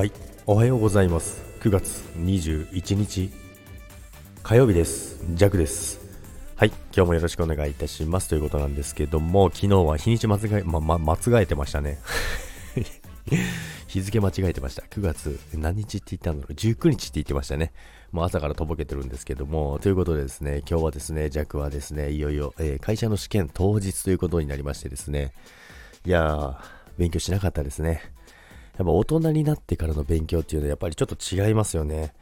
はい。おはようございます。9月21日火曜日です。ジャクです。はい。今日もよろしくお願いいたします。ということなんですけども昨日は日にち間違え、ま、ま、間違えてましたね。日付間違えてました。9月何日って言ったんだろう。19日って言ってましたね。もう朝からとぼけてるんですけども。ということでですね今日はですねジャクはですねいよいよ、えー、会社の試験当日ということになりましてですね。いやー勉強しなかったですね。やっぱ大人になってからの勉強っていうのはやっぱりちょっと違いますよね。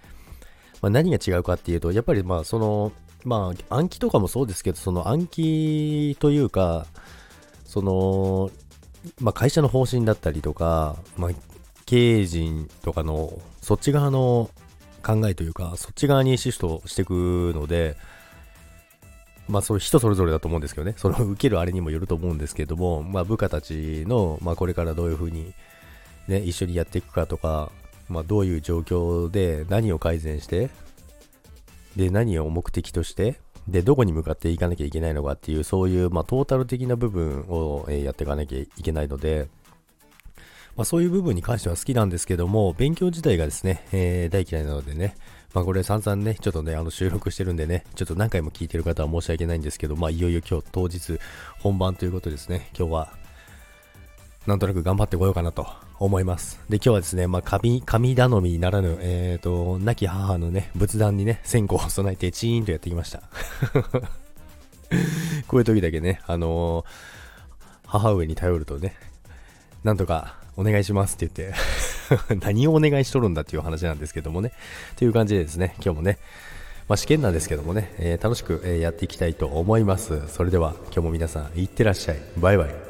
まあ、何が違うかっていうと、やっぱりまあその、まあ暗記とかもそうですけど、その暗記というか、その、まあ会社の方針だったりとか、まあ経営陣とかのそっち側の考えというか、そっち側にシフトしていくので、まあそういう人それぞれだと思うんですけどね、その受けるあれにもよると思うんですけども、まあ部下たちの、まあこれからどういうふうにね、一緒にやっていくかとか、まあ、どういう状況で何を改善して、で、何を目的として、で、どこに向かっていかなきゃいけないのかっていう、そういう、まあ、トータル的な部分を、え、やっていかなきゃいけないので、まあ、そういう部分に関しては好きなんですけども、勉強自体がですね、えー、大嫌いなのでね、まあ、これ散々ね、ちょっとね、あの収録してるんでね、ちょっと何回も聞いてる方は申し訳ないんですけど、まあ、いよいよ今日当日本番ということですね、今日はなんとなく頑張ってこようかなと思います。で、今日はですね、まあ、神、神頼みならぬ、えっ、ー、と、亡き母のね、仏壇にね、線香を備えてチーンとやってきました。こういう時だけね、あのー、母上に頼るとね、なんとかお願いしますって言って 何をお願いしとるんだっていう話なんですけどもね、という感じでですね、今日もね、まあ、試験なんですけどもね、えー、楽しく、えやっていきたいと思います。それでは今日も皆さん、いってらっしゃい。バイバイ。